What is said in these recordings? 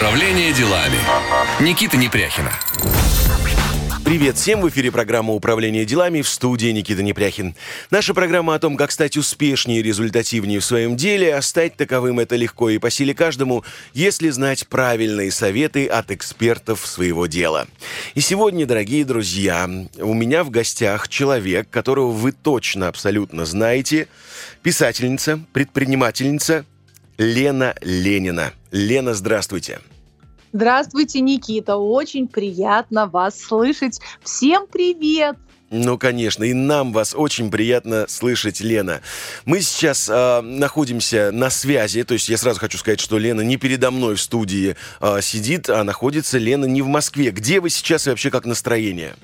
Управление делами. Никита Непряхина. Привет всем! В эфире программа «Управление делами» в студии Никита Непряхин. Наша программа о том, как стать успешнее и результативнее в своем деле, а стать таковым это легко и по силе каждому, если знать правильные советы от экспертов своего дела. И сегодня, дорогие друзья, у меня в гостях человек, которого вы точно абсолютно знаете, писательница, предпринимательница Лена Ленина. Лена, здравствуйте. Здравствуйте, Никита. Очень приятно вас слышать. Всем привет! Ну, конечно, и нам вас очень приятно слышать, Лена. Мы сейчас э, находимся на связи, то есть я сразу хочу сказать, что Лена не передо мной в студии э, сидит, а находится Лена не в Москве. Где вы сейчас и вообще как настроение?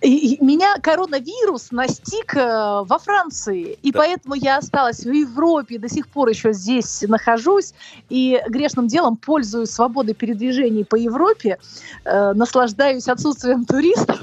И, меня коронавирус настиг э, во Франции, и да. поэтому я осталась в Европе, до сих пор еще здесь нахожусь, и грешным делом пользуюсь свободой передвижений по Европе, э, наслаждаюсь отсутствием туристов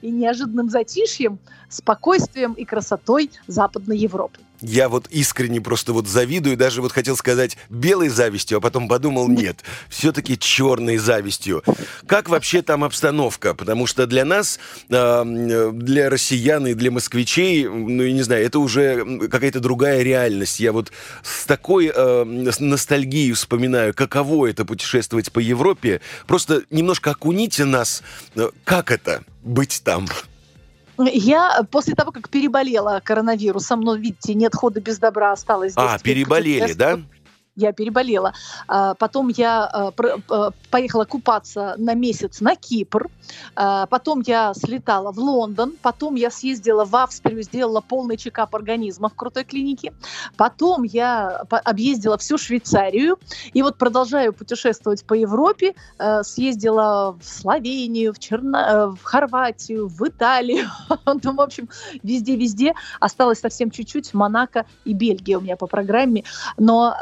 и неожиданным затишьем, спокойствием и красотой Западной Европы. Я вот искренне просто вот завидую, даже вот хотел сказать белой завистью, а потом подумал, нет, все-таки черной завистью. Как вообще там обстановка? Потому что для нас, для россиян и для москвичей, ну, я не знаю, это уже какая-то другая реальность. Я вот с такой ностальгией вспоминаю, каково это путешествовать по Европе. Просто немножко окуните нас, э, как это быть там? Я после того, как переболела коронавирусом, но, видите, нет хода без добра, осталось здесь. А, переболели, да? Я переболела. А, потом я а, а, поехала купаться на месяц на Кипр. Потом я слетала в Лондон. Потом я съездила в Австрию, сделала полный чекап организма в крутой клинике. Потом я объездила всю Швейцарию. И вот продолжаю путешествовать по Европе. Съездила в Словению, в, Черно... в Хорватию, в Италию. Ну, в общем, везде-везде. Осталось совсем чуть-чуть Монако и Бельгия у меня по программе. Но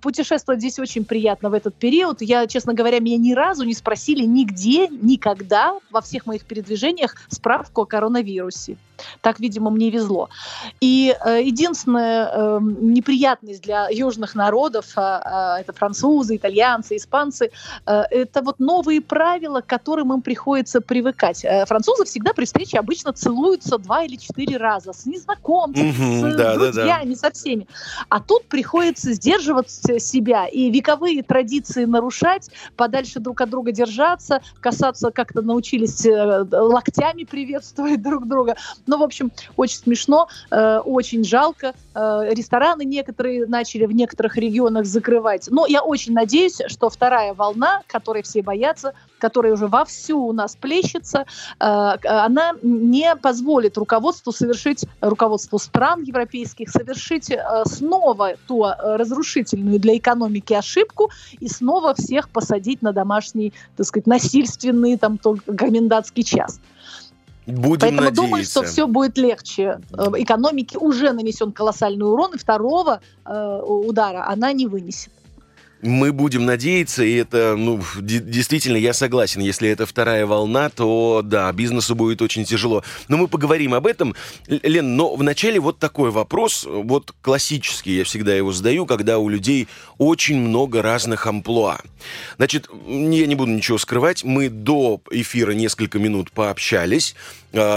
путешествовать здесь очень приятно в этот период. Я, честно говоря, меня ни разу не спросили нигде, никогда во всех моих передвижениях справку о коронавирусе. Так, видимо, мне везло. И э, единственная э, неприятность для южных народов, э, э, это французы, итальянцы, испанцы, э, это вот новые правила, к которым им приходится привыкать. Э, французы всегда при встрече обычно целуются два или четыре раза с незнакомцами, mm-hmm, с да, друзьями, да, да. со всеми. А тут приходится сдерживать себя и вековые традиции нарушать, подальше друг от друга держаться, касаться как-то научились э, локтями приветствовать друг друга. Ну, в общем, очень смешно, э, очень жалко. Э, рестораны некоторые начали в некоторых регионах закрывать. Но я очень надеюсь, что вторая волна, которой все боятся, которая уже вовсю у нас плещется, она не позволит руководству совершить, руководству стран европейских совершить снова ту разрушительную сильную для экономики ошибку и снова всех посадить на домашний, так сказать, насильственный там только комендантский час. Будем Поэтому надеяться. думаю, что все будет легче. Э, экономике уже нанесен колоссальный урон, и второго э, удара она не вынесет. Мы будем надеяться, и это, ну, действительно, я согласен. Если это вторая волна, то, да, бизнесу будет очень тяжело. Но мы поговорим об этом. Лен, но вначале вот такой вопрос, вот классический, я всегда его задаю, когда у людей очень много разных амплуа. Значит, я не буду ничего скрывать, мы до эфира несколько минут пообщались,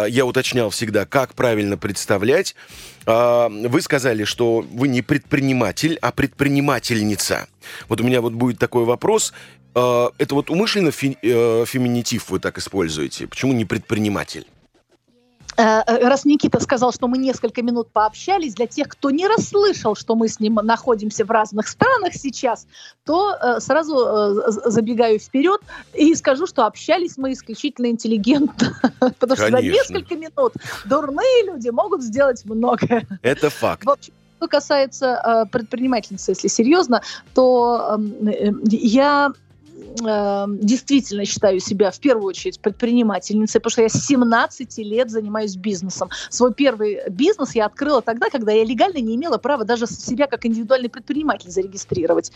я уточнял всегда, как правильно представлять. А, вы сказали, что вы не предприниматель, а предпринимательница. Вот у меня вот будет такой вопрос. А, это вот умышленно э, феминитив вы так используете? Почему не предприниматель? Э, э, раз Никита сказал, что мы несколько минут пообщались, для тех, кто не расслышал, что мы с ним находимся в разных странах сейчас, то э, сразу э, забегаю вперед и скажу, что общались мы исключительно интеллигентно. Потому что за несколько минут дурные люди могут сделать многое. Это факт. В общем, что касается э, предпринимательницы, если серьезно, то эм, э, я э, действительно считаю себя в первую очередь предпринимательницей, потому что я с 17 лет занимаюсь бизнесом. Свой первый бизнес я открыла тогда, когда я легально не имела права даже себя как индивидуальный предприниматель зарегистрировать.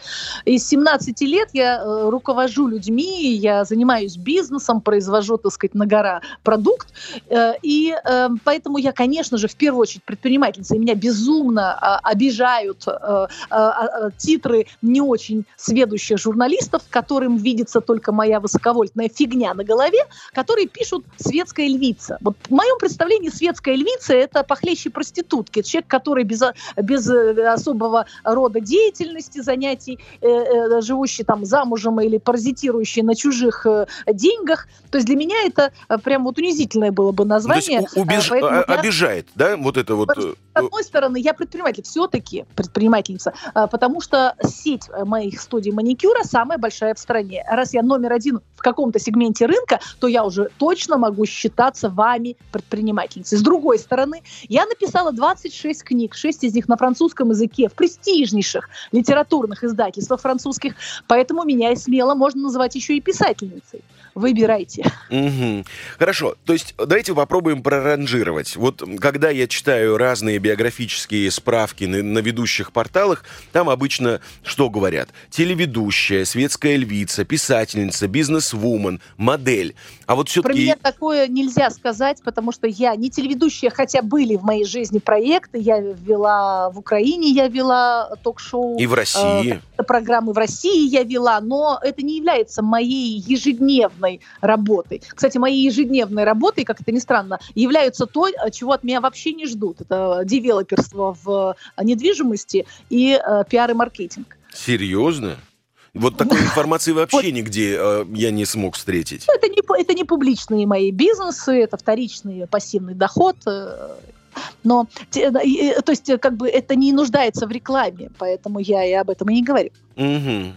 И с 17 лет я э, руковожу людьми, я занимаюсь бизнесом, произвожу, так сказать, на гора продукт. Э, и э, поэтому я, конечно же, в первую очередь предпринимательница. И меня безумно э, обижают э, э, э, титры не очень сведущих журналистов, которым, видится только моя высоковольтная фигня на голове, которые пишут «светская львица». Вот в моем представлении светская львица – это похлеще проститутки. Человек, который без, без э, особого рода деятельности, занятий, э, э, живущий там замужем или паразитирующий на чужих э, деньгах. То есть для меня это прям вот унизительное было бы название. То есть убеж... а, обижает, да, вот это вот... С одной стороны, я предприниматель, все-таки предпринимательница, потому что сеть моих студий маникюра самая большая в стране. Раз я номер один в каком-то сегменте рынка, то я уже точно могу считаться вами предпринимательницей. С другой стороны, я написала 26 книг, 6 из них на французском языке, в престижнейших литературных издательствах французских, поэтому меня и смело можно называть еще и писательницей выбирайте. Угу. Хорошо, то есть давайте попробуем проранжировать. Вот когда я читаю разные биографические справки на, на ведущих порталах, там обычно что говорят? Телеведущая, светская львица, писательница, бизнес-вумен, модель. А вот все-таки... Про меня такое нельзя сказать, потому что я не телеведущая, хотя были в моей жизни проекты. Я вела в Украине, я вела ток-шоу. И в России. Э, программы в России я вела, но это не является моей ежедневной ежедневной работой. Кстати, моей ежедневной работой, как это ни странно, являются то, чего от меня вообще не ждут. Это девелоперство в недвижимости и э, пиар и маркетинг. Серьезно? Вот такой информации вообще нигде э, я не смог встретить. Это не, это не публичные мои бизнесы, это вторичный пассивный доход. Э, но, э, то есть, как бы это не нуждается в рекламе, поэтому я и об этом и не говорю. Угу.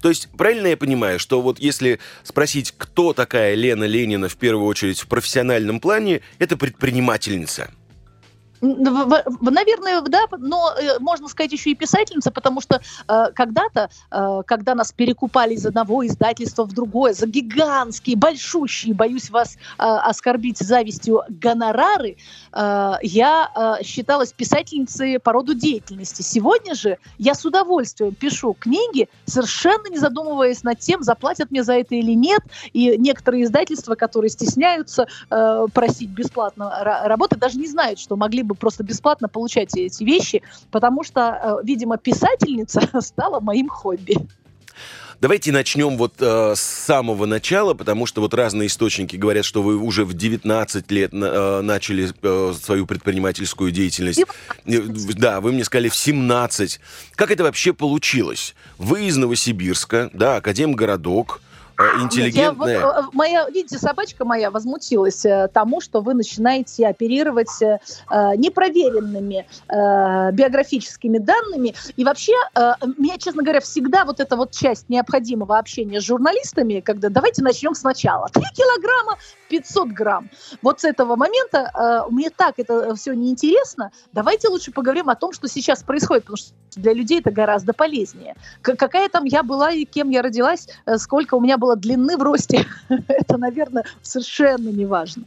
То есть, правильно я понимаю, что вот если спросить, кто такая Лена Ленина в первую очередь в профессиональном плане, это предпринимательница – Наверное, да, но э, можно сказать еще и писательница, потому что э, когда-то, э, когда нас перекупали из одного издательства в другое за гигантские, большущие, боюсь вас э, оскорбить завистью, гонорары, э, я э, считалась писательницей по роду деятельности. Сегодня же я с удовольствием пишу книги, совершенно не задумываясь над тем, заплатят мне за это или нет. И некоторые издательства, которые стесняются э, просить бесплатно работы, даже не знают, что могли бы бы просто бесплатно получать эти вещи, потому что, э, видимо, писательница стала моим хобби. Давайте начнем вот э, с самого начала, потому что вот разные источники говорят, что вы уже в 19 лет э, начали э, свою предпринимательскую деятельность. 19. Да, вы мне сказали в 17. Как это вообще получилось? Вы из Новосибирска, да, Академгородок, Э, интеллигентная. Я, вот, э, моя, видите, собачка моя возмутилась э, тому, что вы начинаете оперировать э, непроверенными э, биографическими данными. И вообще, э, меня, честно говоря, всегда вот эта вот часть необходимого общения с журналистами, когда давайте начнем сначала. Три килограмма 500 грамм. Вот с этого момента э, мне так это все неинтересно. Давайте лучше поговорим о том, что сейчас происходит, потому что для людей это гораздо полезнее. Какая там я была и кем я родилась, сколько у меня было длины в росте, это, наверное, совершенно не важно.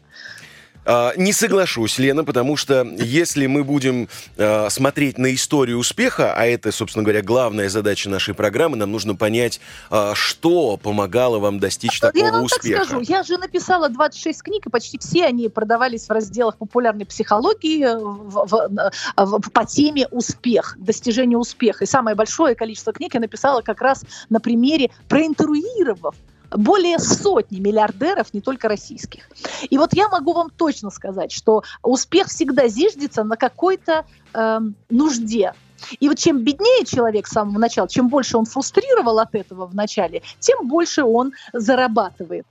А, не соглашусь, Лена, потому что если мы будем э, смотреть на историю успеха, а это, собственно говоря, главная задача нашей программы, нам нужно понять, э, что помогало вам достичь такого я вам успеха. Так скажу, я же написала 26 книг, и почти все они продавались в разделах популярной психологии в, в, в, по теме успех, достижение успеха. И самое большое количество книг я написала как раз на примере, проинтервьюировав более сотни миллиардеров, не только российских. И вот я могу вам точно сказать, что успех всегда зиждется на какой-то э, нужде. И вот чем беднее человек с самого начала, чем больше он фрустрировал от этого в начале, тем больше он зарабатывает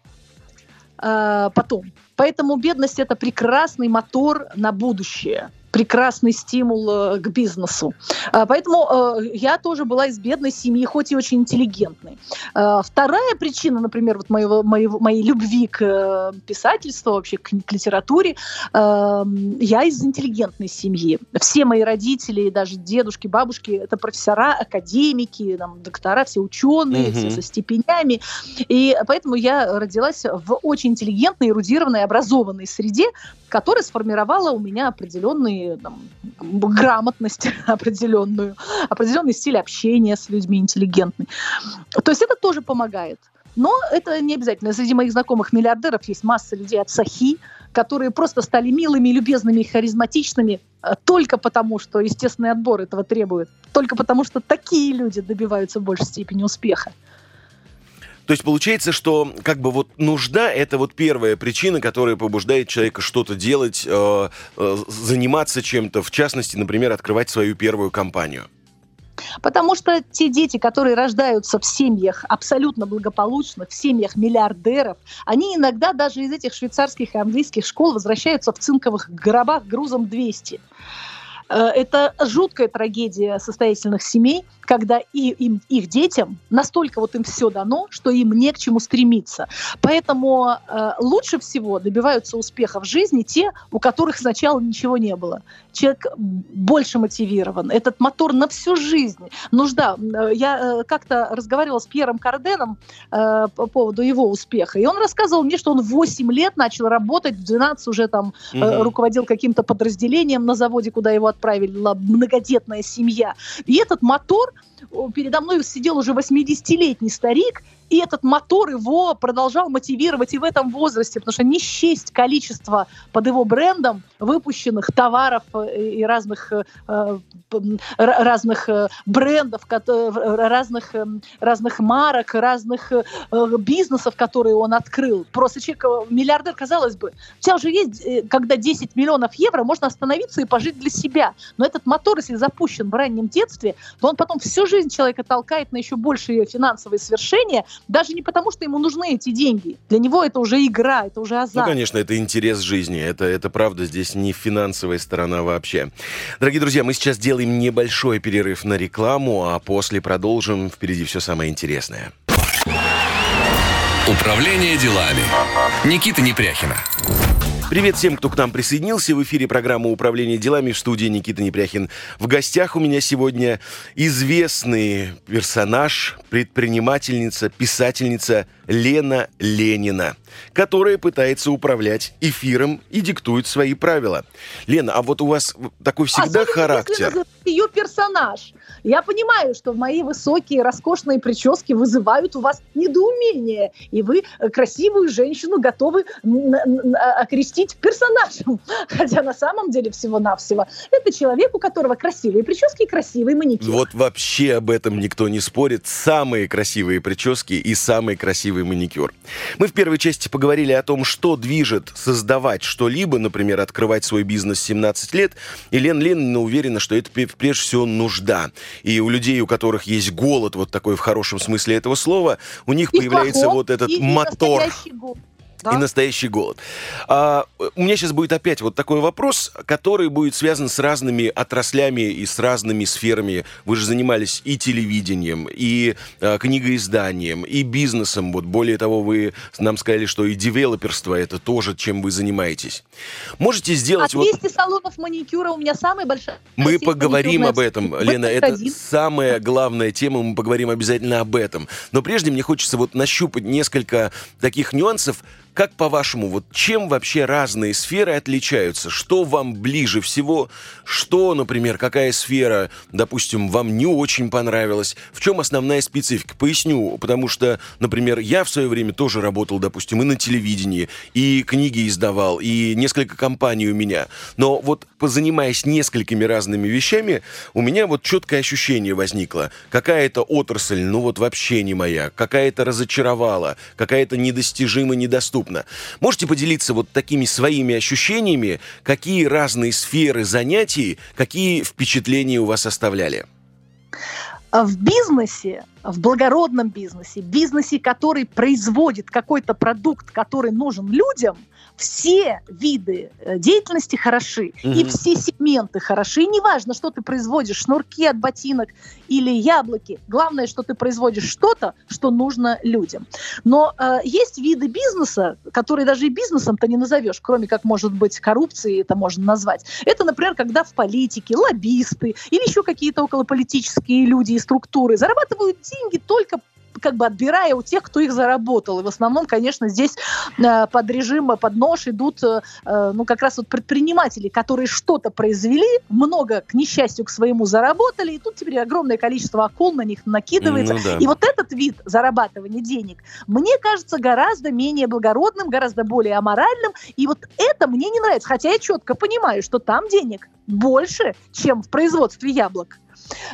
э, потом. Поэтому бедность это прекрасный мотор на будущее прекрасный стимул э, к бизнесу. А, поэтому э, я тоже была из бедной семьи, хоть и очень интеллигентной. А, вторая причина, например, вот моего, моего, моей любви к э, писательству, вообще к, к литературе, я из интеллигентной семьи. Все мои родители, даже дедушки, бабушки, это профессора, академики, там, доктора, все ученые, mm-hmm. все со степенями. И поэтому я родилась в очень интеллигентной, эрудированной, образованной среде, которая сформировала у меня определенные там, грамотность определенную, определенный стиль общения с людьми интеллигентный. То есть это тоже помогает. Но это не обязательно. Среди моих знакомых миллиардеров есть масса людей от Сахи, которые просто стали милыми, любезными и харизматичными э, только потому, что естественный отбор этого требует. Только потому, что такие люди добиваются в большей степени успеха. То есть получается, что как бы вот нужда это вот первая причина, которая побуждает человека что-то делать, э, э, заниматься чем-то, в частности, например, открывать свою первую компанию. Потому что те дети, которые рождаются в семьях абсолютно благополучных, в семьях миллиардеров, они иногда даже из этих швейцарских и английских школ возвращаются в цинковых гробах грузом 200. Э, это жуткая трагедия состоятельных семей, когда и им, их детям настолько вот им все дано, что им не к чему стремиться. Поэтому э, лучше всего добиваются успеха в жизни те, у которых сначала ничего не было. Человек больше мотивирован. Этот мотор на всю жизнь. Нужда. Я э, как-то разговаривала с Пьером Карденом э, по поводу его успеха, и он рассказывал мне, что он в 8 лет начал работать, в 12 уже там э, руководил каким-то подразделением на заводе, куда его отправила многодетная семья. И этот мотор передо мной сидел уже 80-летний старик, и этот мотор его продолжал мотивировать и в этом возрасте, потому что не счесть количество под его брендом выпущенных товаров э, и разных, э, э, разных брендов, разных, разных марок, разных бизнесов, которые он открыл. Просто человек, миллиардер, казалось бы, у тебя уже есть, когда 10 миллионов евро, можно остановиться и пожить для себя. Но этот мотор, если запущен в раннем детстве, то он потом всю жизнь человека толкает на еще большие финансовые свершения, даже не потому, что ему нужны эти деньги. Для него это уже игра, это уже азарт. Ну, конечно, это интерес жизни. Это, это правда, здесь не финансовая сторона вообще. Дорогие друзья, мы сейчас делаем небольшой перерыв на рекламу, а после продолжим. Впереди все самое интересное. Управление делами. Никита Непряхина. Привет всем, кто к нам присоединился. В эфире программа «Управление делами» в студии Никита Непряхин. В гостях у меня сегодня известный персонаж, предпринимательница, писательница Лена Ленина, которая пытается управлять эфиром и диктует свои правила. Лена, а вот у вас такой всегда Особенно, характер. Ее персонаж. Я понимаю, что мои высокие, роскошные прически вызывают у вас недоумение, и вы красивую женщину готовы окрестить окрестить персонажем. Хотя на самом деле всего-навсего это человек, у которого красивые прически и красивый маникюр. Вот вообще об этом никто не спорит. Самые красивые прически и самый красивый маникюр. Мы в первой части поговорили о том, что движет создавать что-либо, например, открывать свой бизнес 17 лет. И Лен Ленина уверена, что это прежде всего нужда. И у людей, у которых есть голод, вот такой в хорошем смысле этого слова, у них и появляется плохом, вот этот мотор. Голод да? и настоящий голод. А, у меня сейчас будет опять вот такой вопрос, который будет связан с разными отраслями и с разными сферами. Вы же занимались и телевидением, и а, книгоизданием, и бизнесом. Вот более того, вы нам сказали, что и девелоперство это тоже, чем вы занимаетесь. Можете сделать... А 200 вот... салонов маникюра у меня самая большая... Мы поговорим об этом, Лена. Это самая главная тема, мы поговорим обязательно об этом. Но прежде мне хочется вот нащупать несколько таких нюансов, как по-вашему, вот чем вообще разные сферы отличаются? Что вам ближе всего? Что, например, какая сфера, допустим, вам не очень понравилась? В чем основная специфика? Поясню, потому что, например, я в свое время тоже работал, допустим, и на телевидении, и книги издавал, и несколько компаний у меня. Но вот позанимаясь несколькими разными вещами, у меня вот четкое ощущение возникло. Какая-то отрасль, ну вот вообще не моя, какая-то разочаровала, какая-то недостижима, недоступна доступно. Можете поделиться вот такими своими ощущениями, какие разные сферы занятий, какие впечатления у вас оставляли? В бизнесе, в благородном бизнесе, бизнесе, который производит какой-то продукт, который нужен людям – все виды э, деятельности хороши, угу. и все сегменты хороши. И неважно, что ты производишь, шнурки от ботинок или яблоки. Главное, что ты производишь что-то, что нужно людям. Но э, есть виды бизнеса, которые даже и бизнесом-то не назовешь, кроме как, может быть, коррупции это можно назвать. Это, например, когда в политике лоббисты или еще какие-то околополитические люди и структуры зарабатывают деньги только как бы отбирая у тех, кто их заработал. И в основном, конечно, здесь э, под режим, под нож идут, э, э, ну, как раз вот предприниматели, которые что-то произвели, много, к несчастью, к своему заработали, и тут теперь огромное количество акул на них накидывается. Ну, да. И вот этот вид зарабатывания денег, мне кажется, гораздо менее благородным, гораздо более аморальным, и вот это мне не нравится, хотя я четко понимаю, что там денег больше, чем в производстве яблок.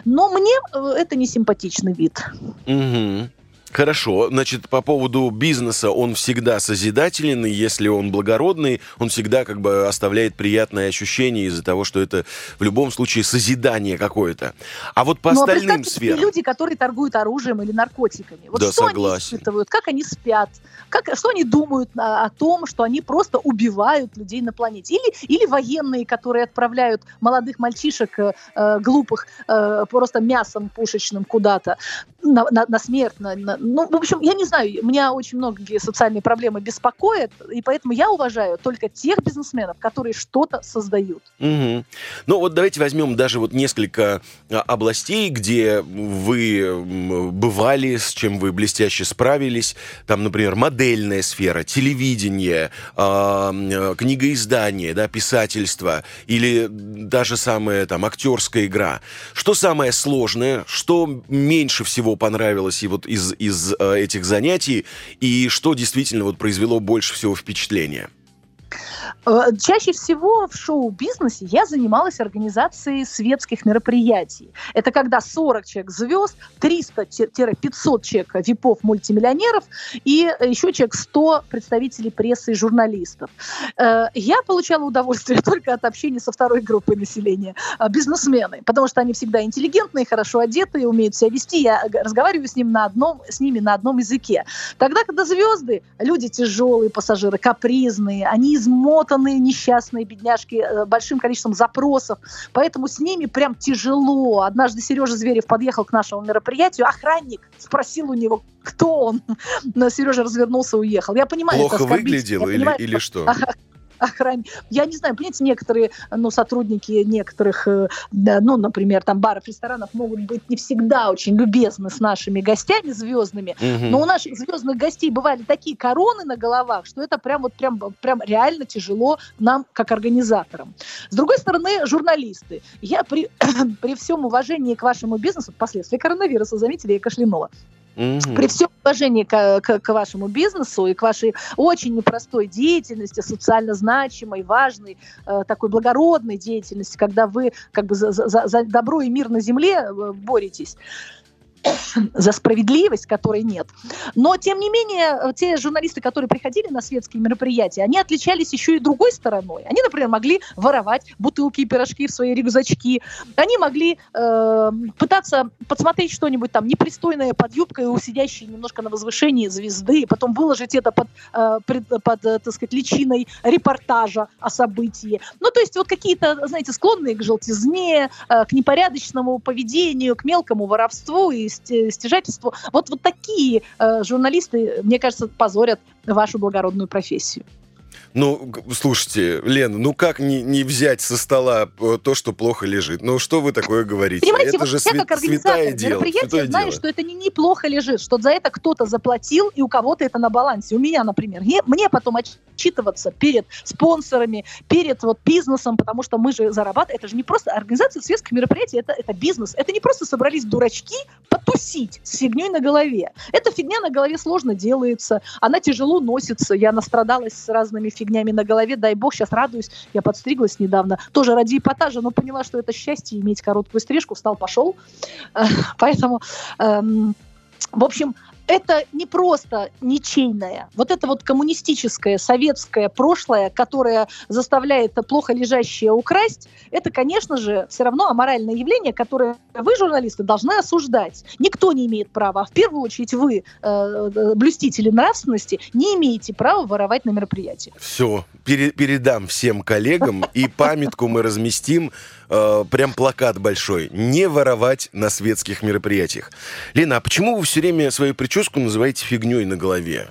Но мне это не симпатичный вид. Угу. Хорошо, значит, по поводу бизнеса он всегда созидателен, и если он благородный, он всегда как бы оставляет приятное ощущение из-за того, что это в любом случае созидание какое-то. А вот по Ну, а остальным представьте сферам... люди, которые торгуют оружием или наркотиками. Вот Да, что согласен. они испытывают, как они спят, как, что они думают о, о том, что они просто убивают людей на планете. Или, или военные, которые отправляют молодых мальчишек э, э, глупых э, просто мясом пушечным куда-то на, на- на смерть. на- на- ну, в общем, я не знаю, меня очень многие социальные проблемы беспокоят, и поэтому я уважаю только тех бизнесменов, которые что-то создают. Мгм. Ну вот давайте возьмем даже вот несколько а, областей, где вы бывали, с чем вы блестяще справились. Там, например, модельная сфера, телевидение, а, э, книгоиздание, да, писательство или даже самая там актерская игра. Что самое сложное, что меньше всего понравилось и вот из, из э, этих занятий, и что действительно вот произвело больше всего впечатления? Э, Чаще всего в шоу-бизнесе я занималась организацией светских мероприятий. Это когда 40 человек звезд, 300-500 человек випов мультимиллионеров и еще человек 100 представителей прессы и журналистов. Э, Я получала удовольствие только от общения со второй группой населения, э, бизнесмены, потому что они всегда интеллигентные, хорошо одетые, умеют себя вести. Я разговариваю с, ним на одном, с ними на одном языке. Тогда, когда звезды, люди тяжелые пассажиры, капризные, они измотанные, несчастные бедняжки, э, большим количеством запросов, поэтому с ними прям тяжело. Однажды Сережа Зверев подъехал к нашему мероприятию, охранник спросил у него, кто он. Сережа развернулся и уехал. Я понимаю, Плохо оскорбительно. выглядел Я или, понимаю, или что? охране. Я не знаю, понимаете, некоторые, ну, сотрудники некоторых, э, ну, например, там баров, ресторанов могут быть не всегда очень любезны с нашими гостями звездными, Мгм. но у наших звездных гостей бывали такие короны на головах, что это прям вот прям, прям реально тяжело нам, как организаторам. С другой стороны, журналисты. Я при, при всем уважении к вашему бизнесу, последствия коронавируса, заметили, я кашлянула. Мгм. При всем уважении к, к- к вашему бизнесу и к вашей очень непростой деятельности, социально значимой, важной, э, такой благородной деятельности, когда вы как бы за, за- за добро и мир на земле э, боретесь, за справедливость, которой нет. Но, тем не менее, те журналисты, которые приходили на светские мероприятия, они отличались еще и другой стороной. Они, например, могли воровать бутылки и пирожки в свои рюкзачки. Они могли э, пытаться подсмотреть что-нибудь там непристойное под юбкой у сидящей немножко на возвышении звезды, и потом выложить это под, э, пред- под э, так сказать, личиной репортажа о событии. Ну, то есть вот какие-то, знаете, склонные к желтизне, э, к непорядочному поведению, к мелкому воровству и стяжательству. Вот, вот такие э, журналисты, мне кажется, позорят вашу благородную профессию. Ну, слушайте, Лена, ну как не, не взять со стола э, то, что плохо лежит? Ну что вы такое говорите? Понимаете, это вот же я свя- как организатор дело. мероприятия знаю, дело. что это не неплохо лежит, что за это кто-то заплатил, и у кого-то это на балансе. У меня, например. Мне, мне потом отчитываться перед спонсорами, перед вот бизнесом, потому что мы же зарабатываем. Это же не просто организация светских мероприятий, это, это бизнес. Это не просто собрались дурачки потусить с фигней на голове. Эта фигня на голове сложно делается, она тяжело носится. Я настрадалась с разными фигнями на голове, дай бог, сейчас радуюсь. Я подстриглась недавно, тоже ради эпатажа, но поняла, что это счастье иметь короткую стрижку, встал, пошел. Э, Поэтому, эм, в общем, это не просто ничейное, вот это вот коммунистическое, советское прошлое, которое заставляет плохо лежащее украсть, это, конечно же, все равно аморальное явление, которое вы, журналисты, должны осуждать. Никто не имеет права, а в первую очередь вы, э, э, блюстители нравственности, не имеете права воровать на мероприятии. Все, передам всем коллегам, и памятку мы разместим, э, прям плакат большой. Не воровать на светских мероприятиях. Лена, а почему вы все время свою прическу называете фигней на голове?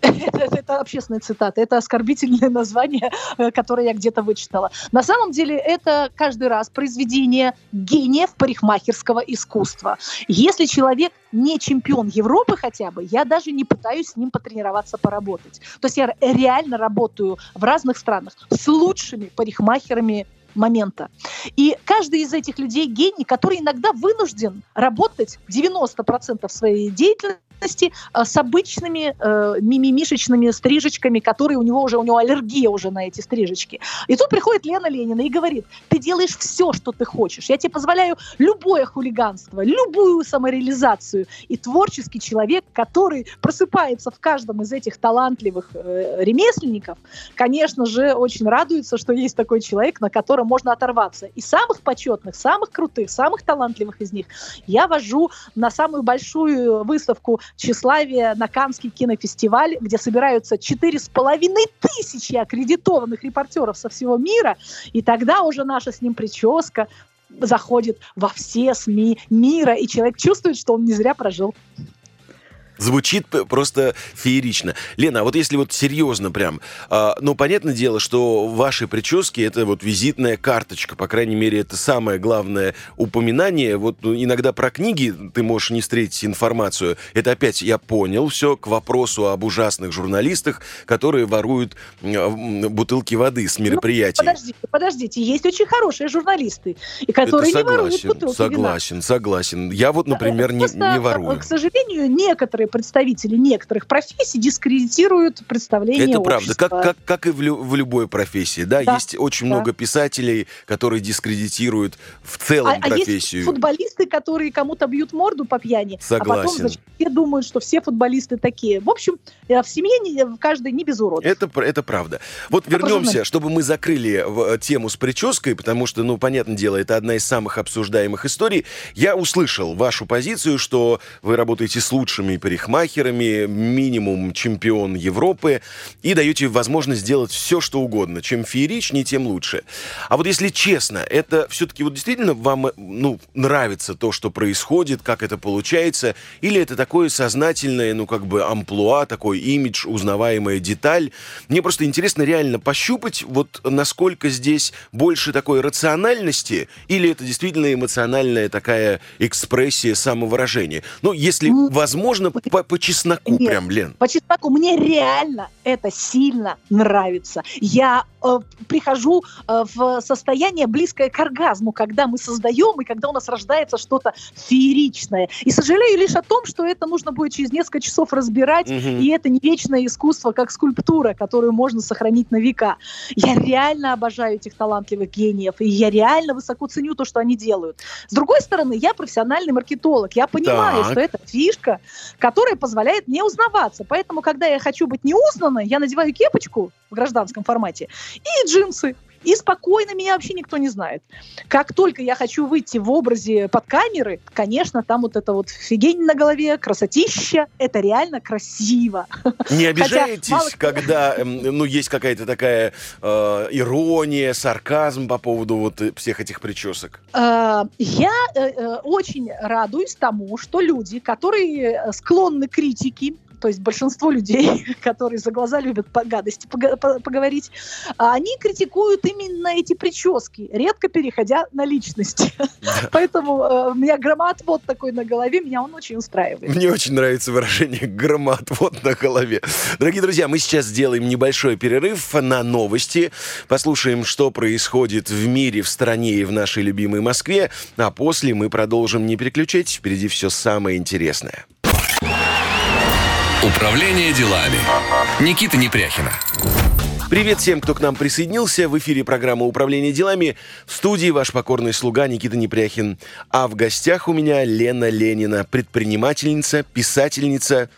Это, это- это общественная цитата, это оскорбительное название, э, которое я где-то вычитала. На самом деле это каждый раз произведение гениев парикмахерского искусства. Если человек не чемпион Европы хотя бы, я даже не пытаюсь с ним потренироваться, поработать. То есть я реально работаю в разных странах с лучшими парикмахерами момента. И каждый из этих людей гений, который иногда вынужден работать 90% своей деятельности действительности э, с обычными э, мимимишечными стрижечками, которые у него уже, у него аллергия уже на эти стрижечки. И тут приходит Лена Ленина и говорит, ты делаешь все, что ты хочешь. Я тебе позволяю любое хулиганство, любую самореализацию. И творческий человек, который просыпается в каждом из этих талантливых э, ремесленников, конечно же, очень радуется, что есть такой человек, на котором можно оторваться. И самых почетных, самых крутых, самых талантливых из них я вожу на самую большую выставку тщеславия на Каннский кинофестиваль, где собираются четыре с половиной тысячи аккредитованных репортеров со всего мира, и тогда уже наша с ним прическа заходит во все СМИ мира, и человек чувствует, что он не зря прожил. Звучит просто феерично. Лена, а вот если вот серьезно прям, э, ну, понятное дело, что ваши прически — это вот визитная карточка, по крайней мере, это самое главное упоминание. Вот ну, иногда про книги ты можешь не встретить информацию. Это опять, я понял, все к вопросу об ужасных журналистах, которые воруют э, бутылки воды с ну, мероприятий. Ну, подождите, подождите, есть очень хорошие журналисты, и которые согласен, не воруют бутылки Согласен, вина. согласен. Я вот, например, не, не ворую. К сожалению, некоторые представители некоторых профессий дискредитируют представление Это правда, как, как, как и в, лю, в любой профессии, да? да есть очень да. много писателей, которые дискредитируют в целом а, профессию. А есть футболисты, которые кому-то бьют морду по пьяни, Согласен. а потом, значит, все думают, что все футболисты такие. В общем, э, в семье не, каждый не без уродов. Это, это правда. Вот это вернемся, чтобы мы закрыли э, тему с прической, потому что, ну, понятное дело, это одна из самых обсуждаемых историй. Я услышал вашу позицию, что вы работаете с лучшими парикмахерами, парикмахерами, минимум чемпион Европы, и даете возможность сделать все, что угодно. Чем фееричнее, тем лучше. А вот если честно, это все-таки вот действительно вам ну, нравится то, что происходит, как это получается, или это такое сознательное, ну, как бы амплуа, такой имидж, узнаваемая деталь? Мне просто интересно реально пощупать, вот насколько здесь больше такой рациональности, или это действительно эмоциональная такая экспрессия самовыражения? Ну, если возможно, по, по чесноку Нет, прям, Лен. По чесноку. Мне реально это сильно нравится. Я э, прихожу э, в состояние близкое к оргазму, когда мы создаем и когда у нас рождается что-то фееричное. И сожалею лишь о том, что это нужно будет через несколько часов разбирать, угу. и это не вечное искусство, как скульптура, которую можно сохранить на века. Я реально обожаю этих талантливых гениев, и я реально высоко ценю то, что они делают. С другой стороны, я профессиональный маркетолог. Я понимаю, так. что это фишка, которая позволяет мне узнаваться. Поэтому, когда я хочу быть неузнанной, я надеваю кепочку в гражданском формате и джинсы. И спокойно меня вообще никто не знает. Как только я хочу выйти в образе под камеры, конечно, там вот это вот фигень на голове, красотища, это реально красиво. Не обижаетесь, Хотя, когда эм, ну, есть какая-то такая э, ирония, сарказм по поводу вот всех этих причесок? Э, я э, э, очень радуюсь тому, что люди, которые склонны к критике, то есть большинство людей, которые за глаза любят по гадости поговорить, а они критикуют именно эти прически, редко переходя на личности. Поэтому э, у меня громоотвод такой на голове, меня он очень устраивает. Мне очень нравится выражение «громоотвод на голове». Дорогие друзья, мы сейчас сделаем небольшой перерыв на новости, послушаем, что происходит в мире, в стране и в нашей любимой Москве, а после мы продолжим. Не переключайтесь, впереди все самое интересное. Управление делами. Никита Непряхина. Привет всем, кто к нам присоединился. В эфире программа «Управление делами». В студии ваш покорный слуга Никита Непряхин. А в гостях у меня Лена Ленина, предпринимательница, писательница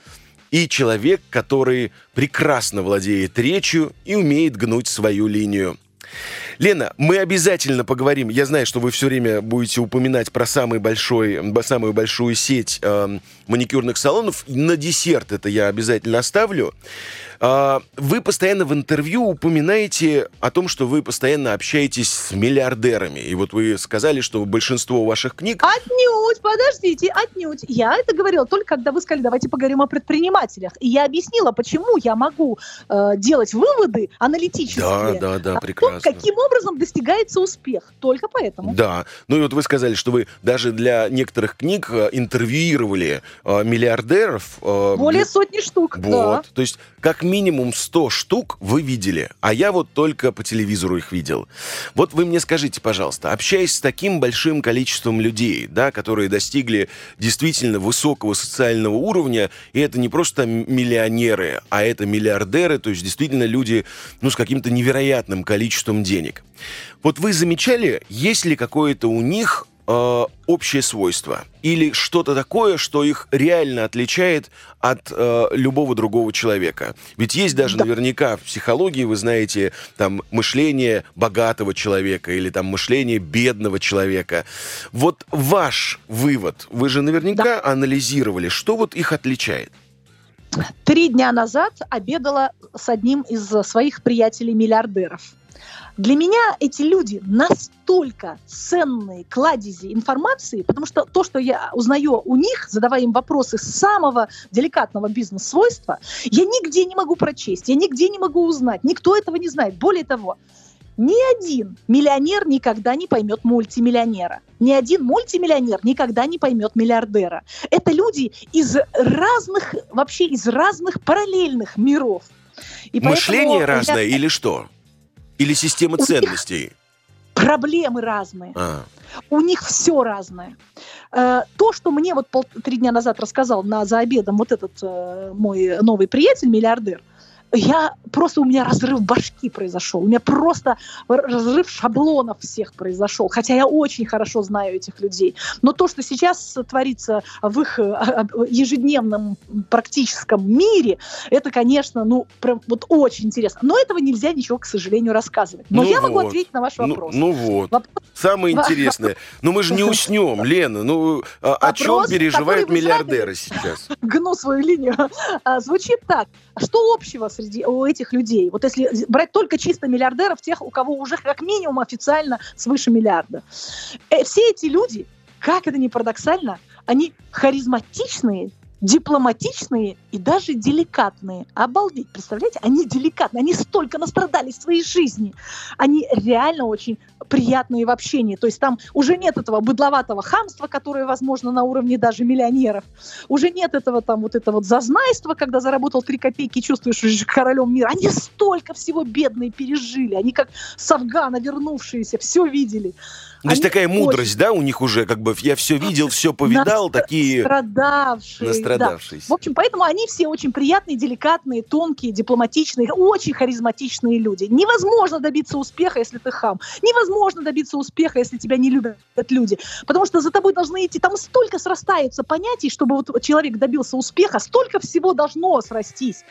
и человек, который прекрасно владеет речью и умеет гнуть свою линию. Лена, мы обязательно поговорим. Я знаю, что вы все время будете упоминать про самый большой, самую большую сеть э, маникюрных салонов. На десерт это я обязательно оставлю. А, вы постоянно в интервью упоминаете о том, что вы постоянно общаетесь с миллиардерами. И вот вы сказали, что большинство ваших книг... Отнюдь, подождите, отнюдь. Я это говорила только когда вы сказали, давайте поговорим о предпринимателях. И я объяснила, почему я могу э, делать выводы аналитические. Да, да, да, прекрасно. каким образом достигается успех. Только поэтому. Да. Ну и вот вы сказали, что вы даже для некоторых книг э, интервьюировали миллиардеров. Э, Более сотни штук. Вот. Да. То есть как минимум 100 штук вы видели, а я вот только по телевизору их видел. Вот вы мне скажите, пожалуйста, общаясь с таким большим количеством людей, да, которые достигли действительно высокого социального уровня, и это не просто миллионеры, а это миллиардеры, то есть действительно люди, ну, с каким-то невероятным количеством денег. Вот вы замечали, есть ли какое-то у них э, общее свойство или что-то такое, что их реально отличает от э, любого другого человека. Ведь есть даже да. наверняка в психологии, вы знаете, там мышление богатого человека или там мышление бедного человека. Вот ваш вывод, вы же наверняка да. анализировали, что вот их отличает. Три дня назад обедала с одним из своих приятелей-миллиардеров. Для меня эти люди настолько ценные кладези информации, потому что то, что я узнаю у них, задавая им вопросы самого деликатного бизнес-свойства, я нигде не могу прочесть, я нигде не могу узнать, никто этого не знает. Более того, ни один миллионер никогда не поймет мультимиллионера. Ни один мультимиллионер никогда не поймет миллиардера. Это люди из разных, вообще из разных параллельных миров. И Мышление разное я... или что? Или система у ценностей? Проблемы разные. А. У них все разное. Э, то, что мне вот пол, три дня назад рассказал на, за обедом вот этот э, мой новый приятель, миллиардер, я просто у меня разрыв башки произошел, у меня просто разрыв шаблонов всех произошел, хотя я очень хорошо знаю этих людей. Но то, что сейчас творится в их э, ежедневном практическом мире, это, конечно, ну, прям вот очень интересно. Но этого нельзя ничего, к сожалению, рассказывать. Но ну я вот. могу ответить на ваш ну, вопрос. Ну, ну вот. Вопрос... Самое интересное. Ну мы же не уснем, Лена. Ну а, о чем переживают миллиардеры сейчас? Гну свою линию. А, звучит так. Что общего среди у этих людей. Вот если брать только чисто миллиардеров, тех, у кого уже как минимум официально свыше миллиарда. Э, все эти люди, как это ни парадоксально, они харизматичные, дипломатичные и даже деликатные. Обалдеть, представляете? Они деликатные, они столько настрадались в своей жизни. Они реально очень приятные в общении. То есть там уже нет этого быдловатого хамства, которое, возможно, на уровне даже миллионеров. Уже нет этого там вот этого вот зазнайства, когда заработал три копейки и чувствуешь что королем мира. Они столько всего бедные пережили. Они как с Афгана вернувшиеся, все видели. То есть такая мудрость, да, у них уже, как бы, я все видел, все повидал, такие... Настрадавшие. Настрадавшиеся. Да. В общем, поэтому они все очень приятные, деликатные, тонкие, дипломатичные, очень харизматичные люди. Невозможно добиться успеха, если ты хам. Невозможно добиться успеха, если тебя не любят люди. Потому что за тобой должны идти, там столько срастается понятий, чтобы вот человек добился успеха, столько всего должно срастись,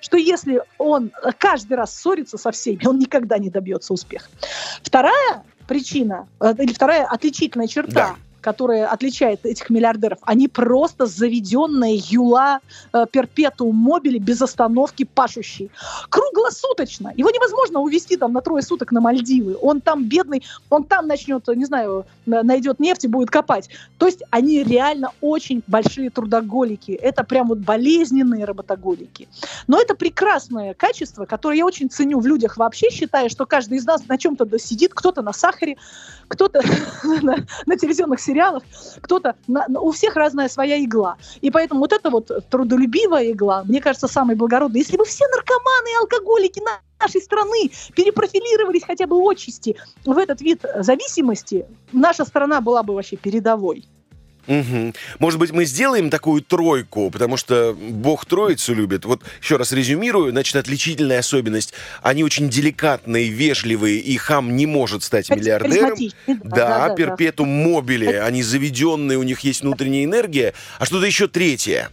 что если он каждый раз ссорится со всеми, он никогда не добьется успеха. Вторая причина, э, или вторая отличительная черта. Да которая отличает этих миллиардеров, они просто заведенные юла э, перпетуум мобили без остановки пашущие. Круглосуточно. Его невозможно увезти там на трое суток на Мальдивы. Он там бедный, он там начнет, не знаю, найдет нефть и будет копать. То есть они реально очень большие трудоголики. Это прям вот болезненные работоголики. Но это прекрасное качество, которое я очень ценю в людях вообще, считаю, что каждый из нас на чем-то досидит, кто-то на сахаре, кто-то на телевизионных сериалах, кто-то, на, у всех разная своя игла. И поэтому вот эта вот трудолюбивая игла, мне кажется, самая благородная. Если бы все наркоманы и алкоголики нашей страны перепрофилировались хотя бы отчасти в этот вид зависимости, наша страна была бы вообще передовой. Угу. Может быть, мы сделаем такую тройку, потому что Бог троицу любит. Вот еще раз резюмирую. Значит, отличительная особенность. Они очень деликатные, вежливые, и хам не может стать миллиардером. Да, да, перпетум да. мобили. Они заведенные, у них есть внутренняя энергия. А что-то еще третье.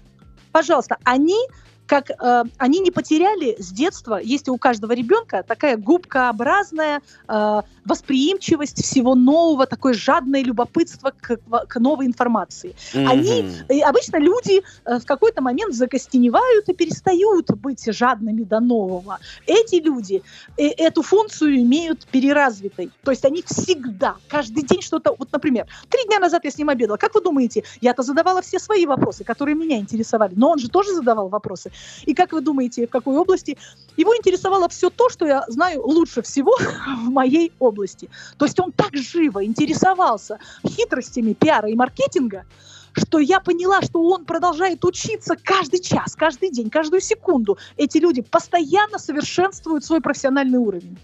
Пожалуйста, они как э, они не потеряли с детства, есть у каждого ребенка такая губкообразная э, восприимчивость всего нового, такое жадное любопытство к, к новой информации. Mm-hmm. Они, э, обычно люди э, в какой-то момент закостеневают и перестают быть жадными до нового. Эти люди э, эту функцию имеют переразвитой. То есть они всегда, каждый день что-то... Вот, например, три дня назад я с ним обедала. Как вы думаете, я-то задавала все свои вопросы, которые меня интересовали, но он же тоже задавал вопросы. И как вы думаете, в какой области? Его интересовало все то, что я знаю лучше всего в моей области. То есть он так живо интересовался хитростями пиара и маркетинга, что я поняла, что он продолжает учиться каждый час, каждый день, каждую секунду. Эти люди постоянно совершенствуют свой профессиональный уровень.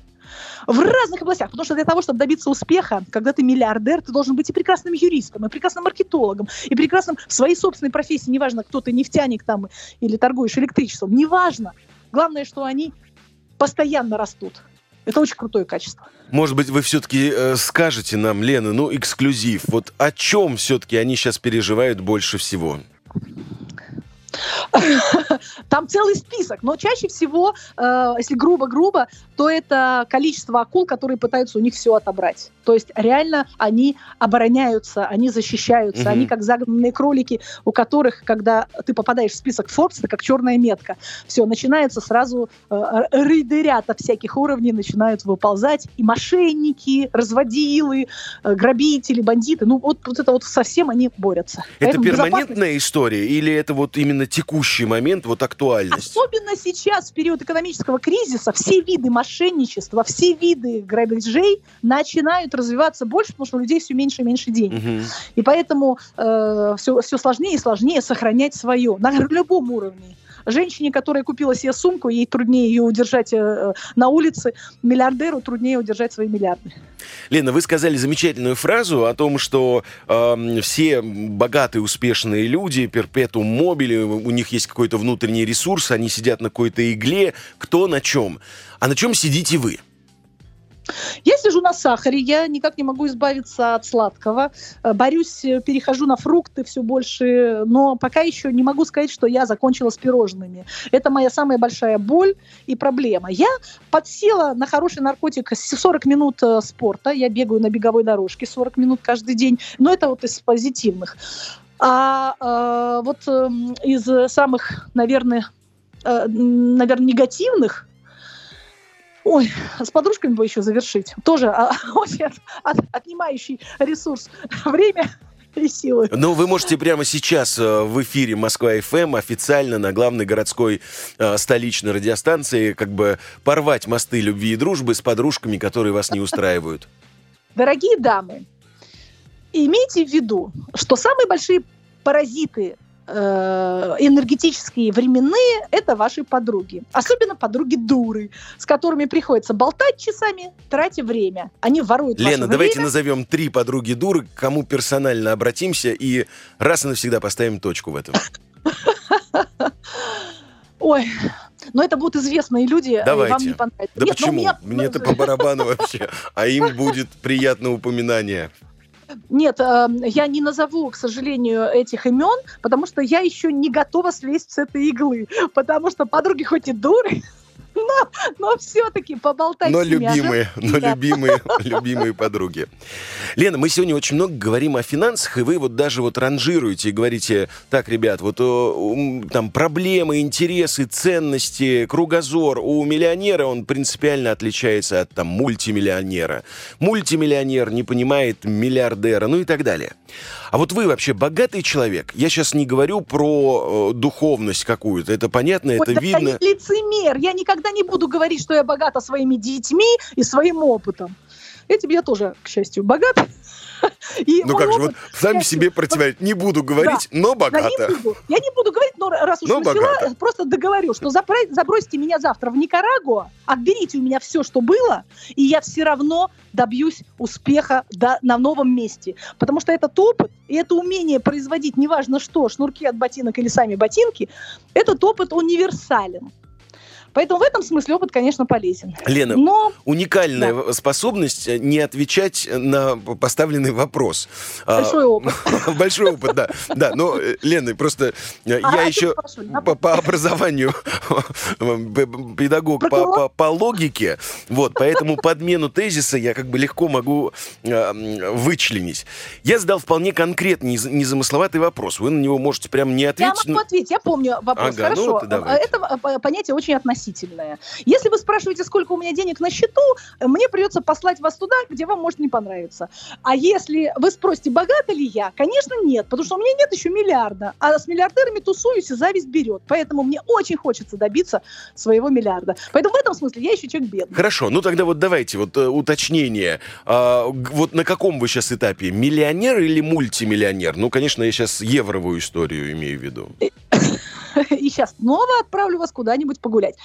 В разных областях. Потому что для того, чтобы добиться успеха, когда ты миллиардер, ты должен быть и прекрасным юристом, и прекрасным маркетологом, и прекрасным в своей собственной профессии. Неважно, кто ты, нефтяник там или торгуешь электричеством. Неважно. Главное, что они постоянно растут. Это очень крутое качество. Может быть, вы все-таки э, скажете нам, Лена, ну, эксклюзив. Вот о чем все-таки они сейчас переживают больше всего? Там целый список, но чаще всего, э, если грубо-грубо, то это количество акул, которые пытаются у них все отобрать. То есть реально они обороняются, они защищаются, угу. они как загнанные кролики, у которых, когда ты попадаешь в список Forbes, это как черная метка. Все, начинается сразу э, ряды ряда всяких уровней начинают выползать, и мошенники, разводилы, э, грабители, бандиты, ну вот, вот это вот совсем они борются. Это Поэтому перманентная история или это вот именно текущий момент, вот актуальность? Особенно сейчас, в период экономического кризиса, все виды мошенничества, все виды грабежей начинают развиваться больше, потому что у людей все меньше и меньше денег. Угу. И поэтому э, все, все сложнее и сложнее сохранять свое на любом уровне. Женщине, которая купила себе сумку, ей труднее ее удержать э, на улице. Миллиардеру труднее удержать свои миллиарды. Лена, вы сказали замечательную фразу о том, что э, все богатые, успешные люди, перпетум мобили, у них есть какой-то внутренний ресурс, они сидят на какой-то игле, кто на чем. А на чем сидите вы? Я сижу на сахаре, я никак не могу избавиться от сладкого. Э, борюсь, э, перехожу на фрукты все больше, но пока еще не могу сказать, что я закончила с пирожными. Это моя самая большая боль и проблема. Я подсела на хороший наркотик 40 минут э, спорта. Я бегаю на беговой дорожке 40 минут каждый день. Но это вот из позитивных. А э, вот э, из самых, наверное, э, наверное, негативных Ой, с подружками бы еще завершить. Тоже а, очень от, от, отнимающий ресурс время и силы. Ну, вы можете прямо сейчас э, в эфире Москва-ФМ официально на главной городской э, столичной радиостанции как бы порвать мосты любви и дружбы с подружками, которые вас не устраивают. Дорогие дамы, имейте в виду, что самые большие паразиты энергетические, временные, это ваши подруги. Особенно подруги дуры, с которыми приходится болтать часами, тратя время. Они воруют Лена, давайте время. назовем три подруги дуры, к кому персонально обратимся и раз и навсегда поставим точку в этом. Ой, но это будут известные люди, Давайте. вам не понравится. Да Нет, почему? Меня... Мне это по барабану вообще. А им будет приятное упоминание. Нет, э, я не назову, к сожалению, этих имен, потому что я еще не готова слезть с этой иглы. Потому что подруги хоть и дуры, но, но все-таки поболтать но ними. Любимые, но любимые, любимые подруги. Лена, мы сегодня очень много говорим о финансах, и вы вот даже вот ранжируете и говорите, так, ребят, вот о, там проблемы, интересы, ценности, кругозор у миллионера, он принципиально отличается от там мультимиллионера. Мультимиллионер не понимает миллиардера, ну и так далее. А вот вы вообще богатый человек? Я сейчас не говорю про э, духовность какую-то, это понятно, Ой, это да видно. Я лицемер, я никогда не буду говорить, что я богата своими детьми и своим опытом. Этим я тоже, к счастью, богат. И ну как же, вот сами себе противоречить. Не буду говорить, да. но богато. Да, не буду. Я не буду говорить, но раз уж но начала, просто договорю, что забросьте меня завтра в Никарагуа, отберите у меня все, что было, и я все равно добьюсь успеха до, на новом месте. Потому что этот опыт и это умение производить неважно что, шнурки от ботинок или сами ботинки, этот опыт универсален. Поэтому в этом смысле опыт, конечно, полезен. Лена, Но... уникальная да. способность э, не отвечать на поставленный вопрос. А, Большой опыт. Большой опыт, да. Да, но, э, Лена, просто э, а, я еще по образованию педагог по логике, вот, поэтому подмену тезиса я как бы легко могу вычленить. Я задал вполне конкретный, незамысловатый вопрос. Вы на него можете прям не ответить. Я могу ответить, я помню вопрос. Хорошо. Это понятие очень относительно относительное. Если вы спрашиваете, сколько у меня денег на счету, мне придется послать вас туда, где вам может не понравиться. А если вы спросите, богата ли я, конечно, нет, потому что у меня нет еще миллиарда. А с миллиардерами тусуюсь, и зависть берет. Поэтому мне очень хочется добиться своего миллиарда. Поэтому в этом смысле я еще человек бедный. Хорошо, ну тогда вот давайте вот э, уточнение. А, вот на каком вы сейчас этапе? Миллионер или мультимиллионер? Ну, конечно, я сейчас евровую историю имею в виду. И сейчас снова отправлю вас куда-нибудь погулять.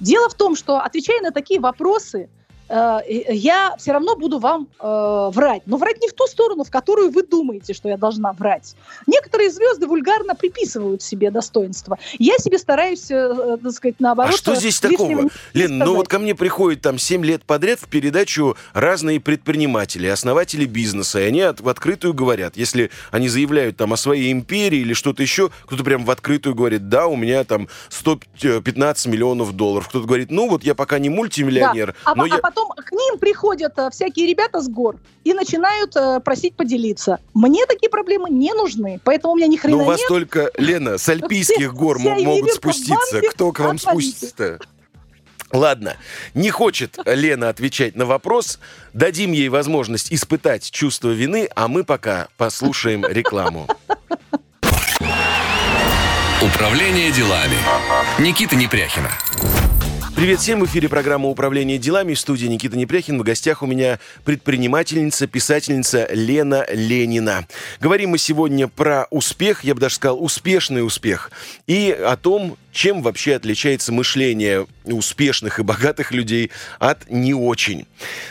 Дело в том, что отвечая на такие вопросы, я все равно буду вам э, врать. Но врать не в ту сторону, в которую вы думаете, что я должна врать. Некоторые звезды вульгарно приписывают себе достоинства. Я себе стараюсь, э, э так сказать, наоборот... А что здесь такого? Лен, ну вот ко мне приходят там 7 лет подряд в передачу разные предприниматели, основатели бизнеса, и они от, в открытую говорят, если они заявляют там о своей империи или что-то еще, кто-то прям в открытую говорит, да, у меня там 115 миллионов долларов. Кто-то говорит, ну вот я пока не мультимиллионер, да. а, но а я... потом к ним приходят э, всякие ребята с гор и начинают э, просить поделиться. Мне такие проблемы не нужны, поэтому у меня ни хрена Но у вас нет. только, Лена, с альпийских гор могут спуститься. Кто к вам спустится-то? Ладно, не хочет Лена отвечать на вопрос. Дадим ей возможность испытать чувство вины, а мы пока послушаем рекламу. Управление делами. Никита Непряхина. Привет всем, в эфире программа «Управление делами» в студии Никита Непряхин. В гостях у меня предпринимательница, писательница Лена Ленина. Говорим мы сегодня про успех, я бы даже сказал, успешный успех, и о том, чем вообще отличается мышление успешных и богатых людей от не очень.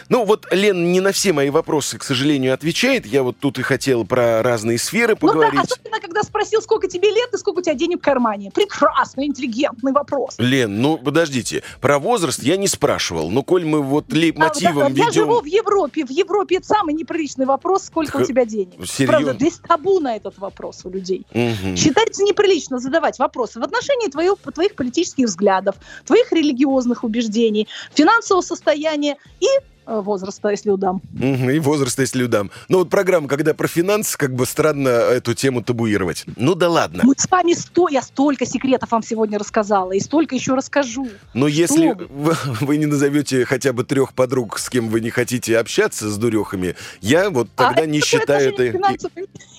Ну вот Лен не на все мои вопросы, к сожалению, отвечает. Я вот тут и хотел про разные сферы поговорить. Ну да, особенно когда спросил, сколько тебе лет и сколько у тебя денег в кармане. Прекрасный, интеллигентный вопрос. Лен, ну подождите, про возраст я не спрашивал. Но коль мы вот лейб-мотивом а, да, ведем... Я живу в Европе. В Европе это самый неприличный вопрос, сколько так, у тебя денег. Серьезно? Правда, здесь табу на этот вопрос у людей. Угу. Считается неприлично задавать вопросы в отношении твоего твоих, твоих политических взглядов, твоих религиозных убеждений, финансового состояния и возраста, если удам. И возраста, если удам. Но вот программа, когда про финансы, как бы странно эту тему табуировать. Ну да ладно. Мы с вами сто, я столько секретов вам сегодня рассказала, и столько еще расскажу. Но Что если вы, вы не назовете хотя бы трех подруг, с кем вы не хотите общаться, с дурехами, я вот а тогда а не считаю это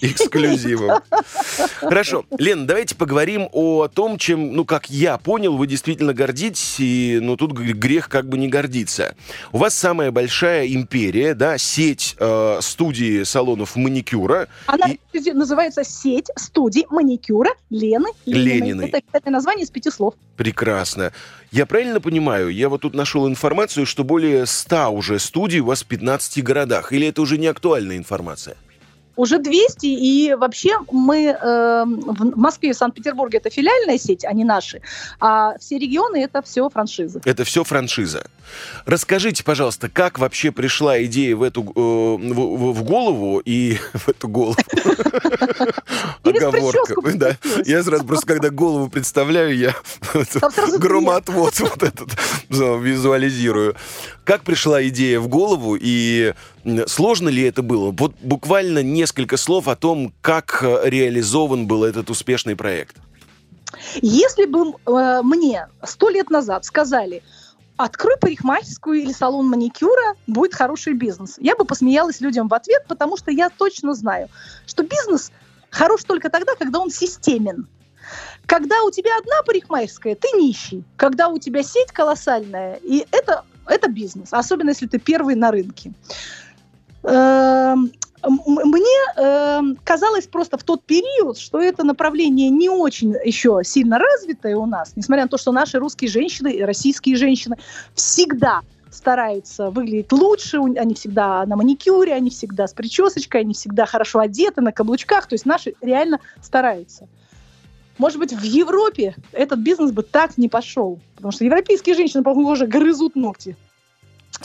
эксклюзивом. Хорошо. Лен, давайте поговорим о том, чем, ну, как я понял, вы действительно гордитесь, и, ну, тут грех как бы не гордиться. У вас самая большая империя, да, сеть э, студий салонов маникюра. Она и... называется сеть студий маникюра Лены Лениной. Лениной. Это, это название из пяти слов. Прекрасно. Я правильно понимаю, я вот тут нашел информацию, что более 100 уже студий у вас в 15 городах. Или это уже не актуальная информация? Уже 200, и вообще мы э, в Москве и Санкт-Петербурге это филиальная сеть, а не наши, а все регионы это все франшизы. Это все франшиза. Расскажите, пожалуйста, как вообще пришла идея в эту э, в, в голову и в эту голову? Оговорка. Да. Я сразу просто, когда голову представляю, я громоотвод вот этот визуализирую. Как пришла идея в голову и сложно ли это было? Вот буквально несколько слов о том, как э, реализован был этот успешный проект. Если бы э, мне сто лет назад сказали, открой парикмахерскую или салон маникюра, будет хороший бизнес. Я бы посмеялась людям в ответ, потому что я точно знаю, что бизнес хорош только тогда, когда он системен. Когда у тебя одна парикмахерская, ты нищий. Когда у тебя сеть колоссальная, и это, это бизнес, особенно если ты первый на рынке. Эм, мне э, казалось просто в тот период, что это направление не очень еще сильно развитое у нас, несмотря на то, что наши русские женщины российские женщины всегда стараются выглядеть лучше, они всегда на маникюре, они всегда с причесочкой, они всегда хорошо одеты, на каблучках, то есть наши реально стараются. Может быть, в Европе этот бизнес бы так не пошел, потому что европейские женщины, похоже, грызут ногти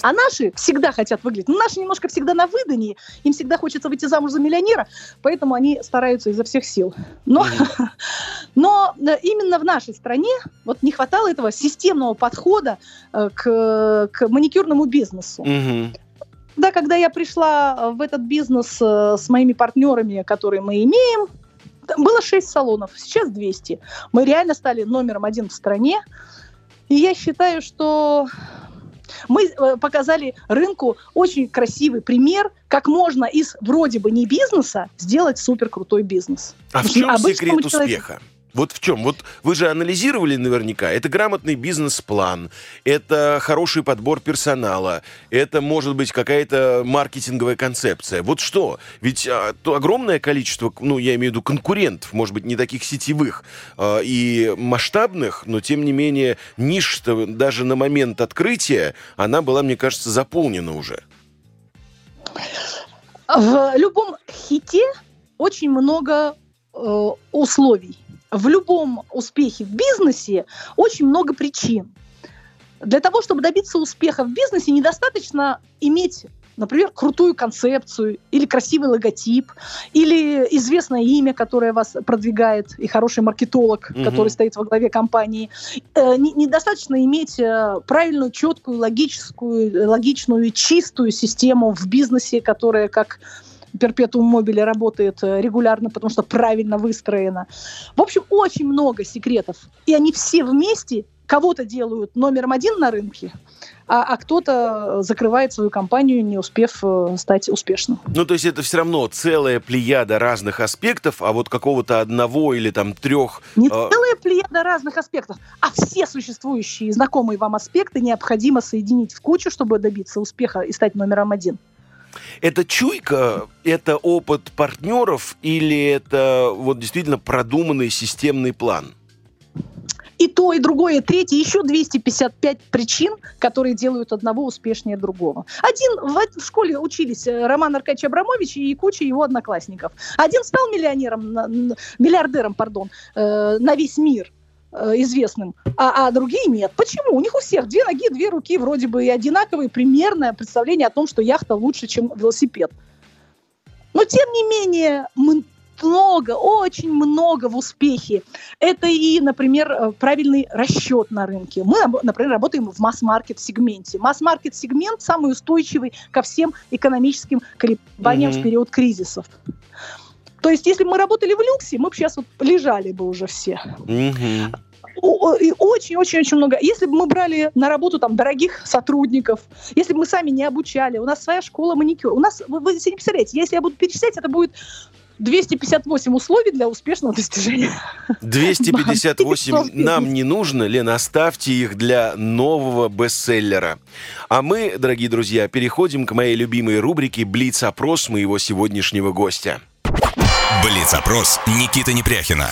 а наши всегда хотят выглядеть. Ну, наши немножко всегда на выдании, им всегда хочется выйти замуж за миллионера, поэтому они стараются изо всех сил. Но, mm-hmm. но э, именно в нашей стране вот не хватало этого системного подхода э, к, к маникюрному бизнесу. Mm-hmm. Да, когда я пришла в этот бизнес э, с моими партнерами, которые мы имеем, было 6 салонов, сейчас 200. Мы реально стали номером один в стране. И я считаю, что мы э, показали рынку очень красивый пример, как можно из вроде бы не бизнеса сделать супер крутой бизнес. А в чем секрет успеха? Вот в чем? Вот вы же анализировали наверняка. Это грамотный бизнес-план, это хороший подбор персонала, это может быть какая-то маркетинговая концепция. Вот что? Ведь а, то огромное количество, ну, я имею в виду конкурентов, может быть, не таких сетевых а, и масштабных, но тем не менее ниш даже на момент открытия, она была, мне кажется, заполнена уже. В любом хите очень много э, условий в любом успехе в бизнесе очень много причин. Для того, чтобы добиться успеха в бизнесе, недостаточно иметь например, крутую концепцию, или красивый логотип, или известное имя, которое вас продвигает, и хороший маркетолог, угу. который стоит во главе компании. Э, недостаточно иметь э, правильную, четкую, логическую, логичную, чистую систему в бизнесе, которая как перпетум мобиле работает э, регулярно, потому что правильно выстроено. В общем, очень много секретов. И они все вместе кого-то делают номером один на рынке, а, а кто-то закрывает свою компанию, не успев э, стать успешным. Ну, то есть это все равно целая плеяда разных аспектов, а вот какого-то одного или там трех... Не э... целая плеяда разных аспектов, а все существующие знакомые вам аспекты необходимо соединить в кучу, чтобы добиться успеха и стать номером один. Это чуйка, это опыт партнеров или это вот действительно продуманный системный план? И то, и другое, и третье, еще 255 причин, которые делают одного успешнее другого. Один в, в школе учились э, Роман Аркадьевич Абрамович и куча его одноклассников. Один стал миллионером, миллиардером, пардон, э, на весь мир. Э, известным, а, а другие нет. Почему? У них у всех две ноги, две руки, вроде бы и одинаковые, примерное представление о том, что яхта лучше, чем велосипед. Но, тем не менее, много, очень много в успехе. Это и, например, э, правильный расчет на рынке. Мы, например, работаем в масс-маркет сегменте. Масс-маркет сегмент самый устойчивый ко всем экономическим колебаниям mm-hmm. в период кризисов. То есть, если бы мы работали в люксе, мы бы сейчас вот лежали бы уже все. И очень-очень-очень много. Если бы мы брали на работу там дорогих сотрудников, если бы мы сами не обучали, у нас своя школа маникюра. У нас, вы, вы себе не представляете, если я буду перечислять, это будет 258 условий для успешного достижения. 258 нам не нужно, Лена, оставьте их для нового бестселлера. А мы, дорогие друзья, переходим к моей любимой рубрике «Блиц-опрос» моего сегодняшнего гостя. Блиц-опрос Никита Непряхина.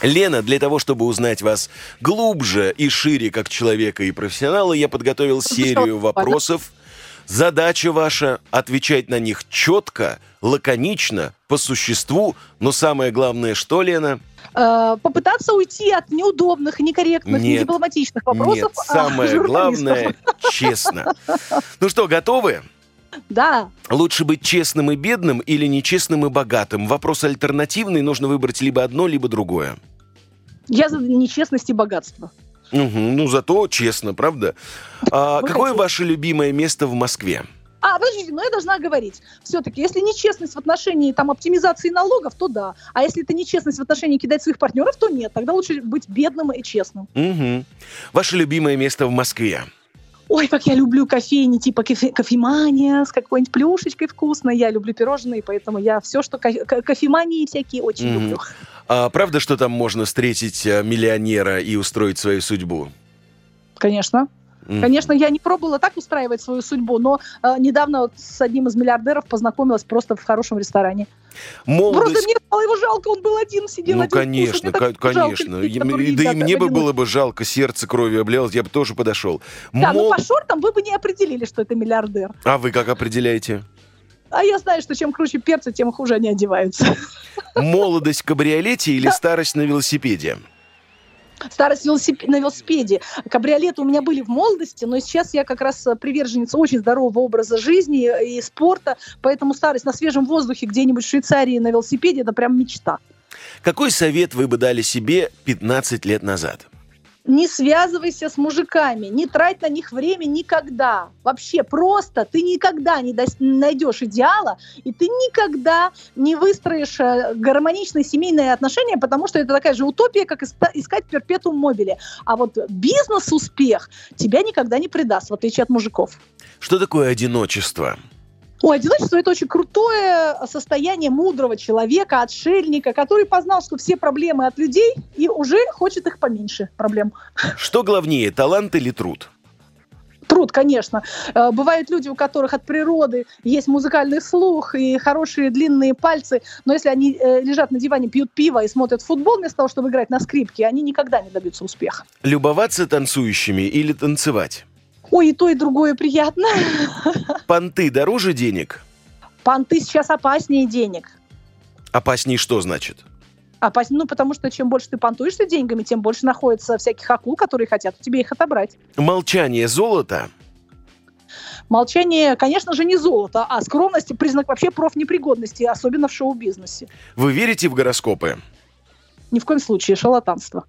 Лена, для того, чтобы узнать вас глубже и шире как человека и профессионала, я подготовил серию вопросов. Задача ваша — отвечать на них четко, лаконично, по существу, но самое главное, что, Лена? Э, попытаться уйти от неудобных, некорректных, нет, недипломатичных вопросов. Нет, самое главное — честно. Ну что, готовы? Да. Лучше быть честным и бедным или нечестным и богатым? Вопрос альтернативный, нужно выбрать либо одно, либо другое. Я за нечестность и богатство. Угу, ну, зато честно, правда? А, какое ваше любимое место в Москве? А, подождите, но я должна говорить. Все-таки, если нечестность в отношении там, оптимизации налогов, то да. А если это нечестность в отношении кидать своих партнеров, то нет. Тогда лучше быть бедным и честным. Угу. Ваше любимое место в Москве? Ой, как я люблю кофейни, типа кофе, кофемания с какой-нибудь плюшечкой вкусной. Я люблю пирожные, поэтому я все, что кофе, кофемании всякие, очень mm. люблю. А правда, что там можно встретить э, миллионера и устроить свою судьбу? Конечно. Mm-hmm. Конечно, я не пробовала так устраивать свою судьбу, но э, недавно вот с одним из миллиардеров познакомилась просто в хорошем ресторане. Молодость... Просто мне стало его жалко, он был один, сидел ну, один. конечно, к- конечно. Жалко, да и мне бы было бы жалко, сердце кровью облилось, я бы тоже подошел. Да, Мол... но по шортам вы бы не определили, что это миллиардер. А вы как определяете? А я знаю, что чем круче перцы, тем хуже они одеваются. Молодость в кабриолете или старость на велосипеде? Старость на велосипеде. Кабриолеты у меня были в молодости, но сейчас я как раз приверженница очень здорового образа жизни и спорта, поэтому старость на свежем воздухе где-нибудь в Швейцарии на велосипеде – это прям мечта. Какой совет вы бы дали себе 15 лет назад? Не связывайся с мужиками, не трать на них время никогда. Вообще просто ты никогда не найдешь идеала, и ты никогда не выстроишь э, гармоничные семейные отношения, потому что это такая же утопия, как искать перпетум мобили. А вот бизнес-успех тебя никогда не предаст, в отличие от мужиков. Что такое одиночество? Ой, одиночество – это очень крутое состояние мудрого человека, отшельника, который познал, что все проблемы от людей и уже хочет их поменьше проблем. Что главнее, талант или труд? Труд, конечно. Э, бывают люди, у которых от природы есть музыкальный слух и хорошие длинные пальцы, но если они э, лежат на диване, пьют пиво и смотрят футбол вместо того, чтобы играть на скрипке, они никогда не добьются успеха. Любоваться танцующими или танцевать? Ой, и то, и другое приятно. Понты дороже денег? Понты сейчас опаснее денег. Опаснее что значит? Опаснее, ну, потому что чем больше ты понтуешься деньгами, тем больше находится всяких акул, которые хотят у тебя их отобрать. Молчание золото? Молчание, конечно же, не золото, а скромность – признак вообще профнепригодности, особенно в шоу-бизнесе. Вы верите в гороскопы? Ни в коем случае, шалотанство.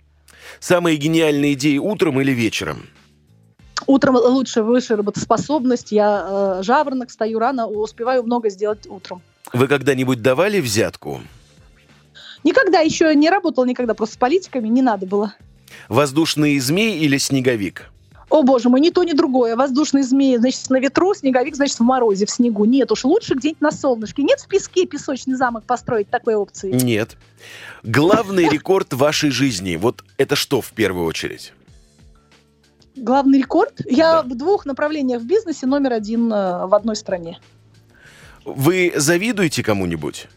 Самые гениальные идеи утром или вечером? Утром лучше, выше работоспособность. Я э, жаворонок, стою рано, успеваю много сделать утром. Вы когда-нибудь давали взятку? Никогда еще не работала, никогда просто с политиками не надо было. Воздушный змей или снеговик? О, боже мой, ни то, ни другое. Воздушный змей, значит, на ветру, снеговик, значит, в морозе, в снегу. Нет уж, лучше где-нибудь на солнышке. Нет в песке песочный замок построить такой опции? Нет. Главный рекорд вашей жизни, вот это что в первую очередь? Главный рекорд. Я да. в двух направлениях в бизнесе номер один э, в одной стране. Вы завидуете кому-нибудь?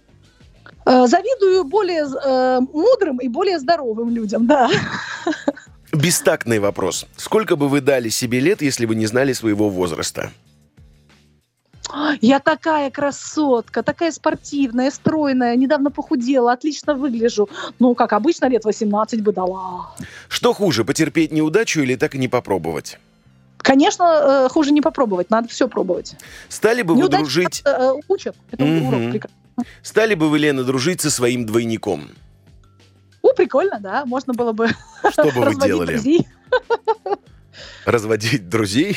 Э, завидую более э, мудрым и более здоровым людям, да. Бестактный вопрос. Сколько бы вы дали себе лет, если бы не знали своего возраста? Я такая красотка, такая спортивная, стройная, недавно похудела, отлично выгляжу. Ну, как обычно, лет 18 бы дала. Что хуже, потерпеть неудачу или так и не попробовать? Конечно, э, хуже не попробовать, надо все пробовать. Стали бы Неудачи вы дружить... Э, учат, это mm-hmm. урок. Стали бы вы, Лена, дружить со своим двойником? О, прикольно, да, можно было бы Что бы вы делали? Друзей. Разводить друзей?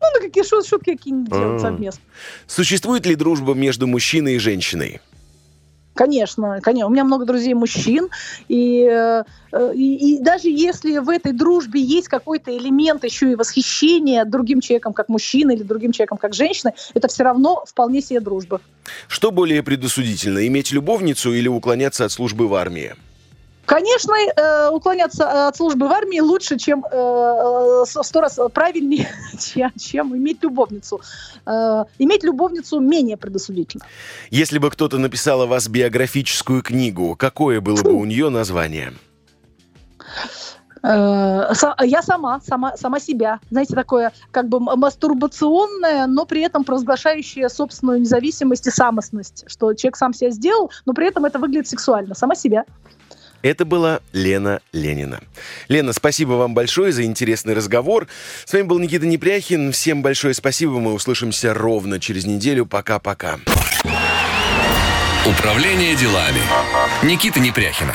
Ну, на какие шут, шутки какие-нибудь делать совместно. Существует ли дружба между мужчиной и женщиной? Конечно, конечно. У меня много друзей мужчин, и, э, и, и даже если в этой дружбе есть какой-то элемент еще и восхищения другим человеком как мужчина или другим человеком как женщина, это все равно вполне себе дружба. Что более предосудительно, иметь любовницу или уклоняться от службы в армии? Конечно, э, уклоняться э, от службы в армии лучше, чем э, сто раз правильнее, чем, чем иметь любовницу. Э, иметь любовницу менее предосудительно. Если бы кто-то написал о вас биографическую книгу, какое было бы у нее название? Э, я сама, сама, сама себя. Знаете, такое как бы мастурбационное, но при этом провозглашающее собственную независимость и самостность. Что человек сам себя сделал, но при этом это выглядит сексуально. Сама себя. Это была Лена Ленина. Лена, спасибо вам большое за интересный разговор. С вами был Никита Непряхин. Всем большое спасибо. Мы услышимся ровно через неделю. Пока-пока. Управление делами. Никита Непряхина.